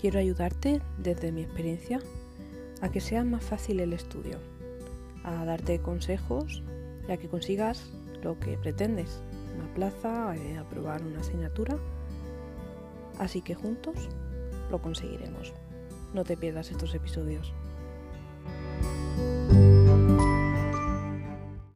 Quiero ayudarte desde mi experiencia a que sea más fácil el estudio, a darte consejos y a que consigas lo que pretendes, una plaza, eh, aprobar una asignatura. Así que juntos lo conseguiremos. No te pierdas estos episodios.